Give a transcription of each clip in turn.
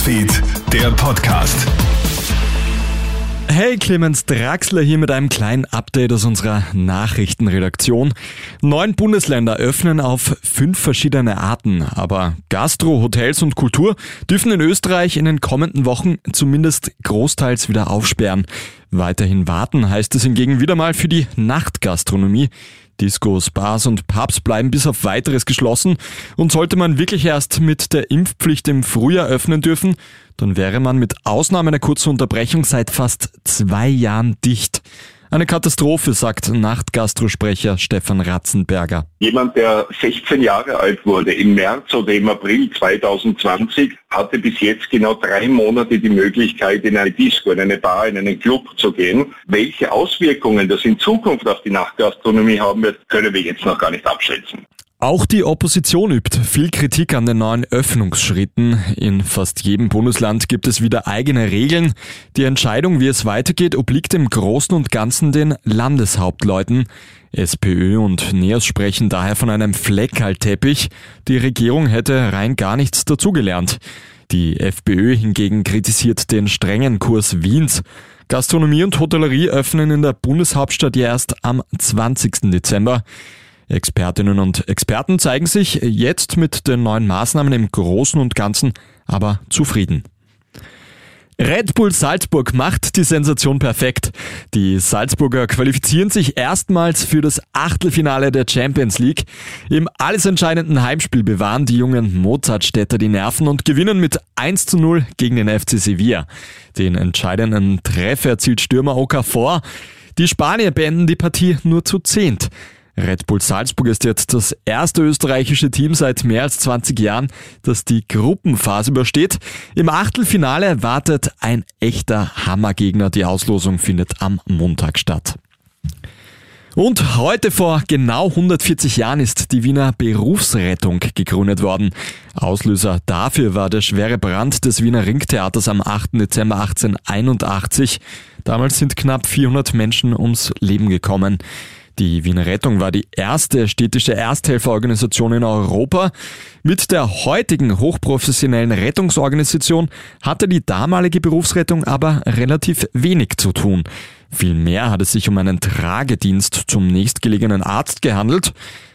Newsfeed, der Podcast. Hey, Clemens Draxler hier mit einem kleinen Update aus unserer Nachrichtenredaktion. Neun Bundesländer öffnen auf fünf verschiedene Arten, aber Gastro, Hotels und Kultur dürfen in Österreich in den kommenden Wochen zumindest großteils wieder aufsperren. Weiterhin warten heißt es hingegen wieder mal für die Nachtgastronomie. Discos, Bars und Pubs bleiben bis auf weiteres geschlossen und sollte man wirklich erst mit der Impfpflicht im Frühjahr öffnen dürfen, dann wäre man mit Ausnahme einer kurzen Unterbrechung seit fast zwei Jahren dicht. Eine Katastrophe, sagt Nachtgastrosprecher Stefan Ratzenberger. Jemand, der 16 Jahre alt wurde im März oder im April 2020, hatte bis jetzt genau drei Monate die Möglichkeit, in eine Disco, in eine Bar, in einen Club zu gehen. Welche Auswirkungen das in Zukunft auf die Nachtgastronomie haben wird, können wir jetzt noch gar nicht abschätzen. Auch die Opposition übt viel Kritik an den neuen Öffnungsschritten. In fast jedem Bundesland gibt es wieder eigene Regeln. Die Entscheidung, wie es weitergeht, obliegt im Großen und Ganzen den Landeshauptleuten. SPÖ und NEOS sprechen daher von einem Fleckerlteppich. Die Regierung hätte rein gar nichts dazugelernt. Die FPÖ hingegen kritisiert den strengen Kurs Wiens. Gastronomie und Hotellerie öffnen in der Bundeshauptstadt ja erst am 20. Dezember. Expertinnen und Experten zeigen sich jetzt mit den neuen Maßnahmen im Großen und Ganzen aber zufrieden. Red Bull Salzburg macht die Sensation perfekt. Die Salzburger qualifizieren sich erstmals für das Achtelfinale der Champions League. Im alles entscheidenden Heimspiel bewahren die jungen Mozartstädter die Nerven und gewinnen mit 1 zu 0 gegen den FC Sevilla. Den entscheidenden Treffer erzielt Stürmer Okafor. Die Spanier beenden die Partie nur zu zehnt. Red Bull Salzburg ist jetzt das erste österreichische Team seit mehr als 20 Jahren, das die Gruppenphase übersteht. Im Achtelfinale wartet ein echter Hammergegner. Die Auslosung findet am Montag statt. Und heute vor genau 140 Jahren ist die Wiener Berufsrettung gegründet worden. Auslöser dafür war der schwere Brand des Wiener Ringtheaters am 8. Dezember 1881. Damals sind knapp 400 Menschen ums Leben gekommen. Die Wiener Rettung war die erste städtische Ersthelferorganisation in Europa. Mit der heutigen hochprofessionellen Rettungsorganisation hatte die damalige Berufsrettung aber relativ wenig zu tun. Vielmehr hat es sich um einen Tragedienst zum nächstgelegenen Arzt gehandelt.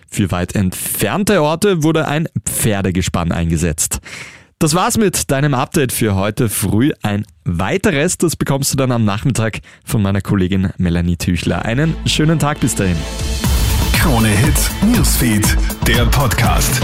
Für weit entfernte Orte wurde ein Pferdegespann eingesetzt. Das war's mit deinem Update für heute früh. Ein weiteres, das bekommst du dann am Nachmittag von meiner Kollegin Melanie Tüchler. Einen schönen Tag bis dahin. Krone Hits, Newsfeed, der Podcast.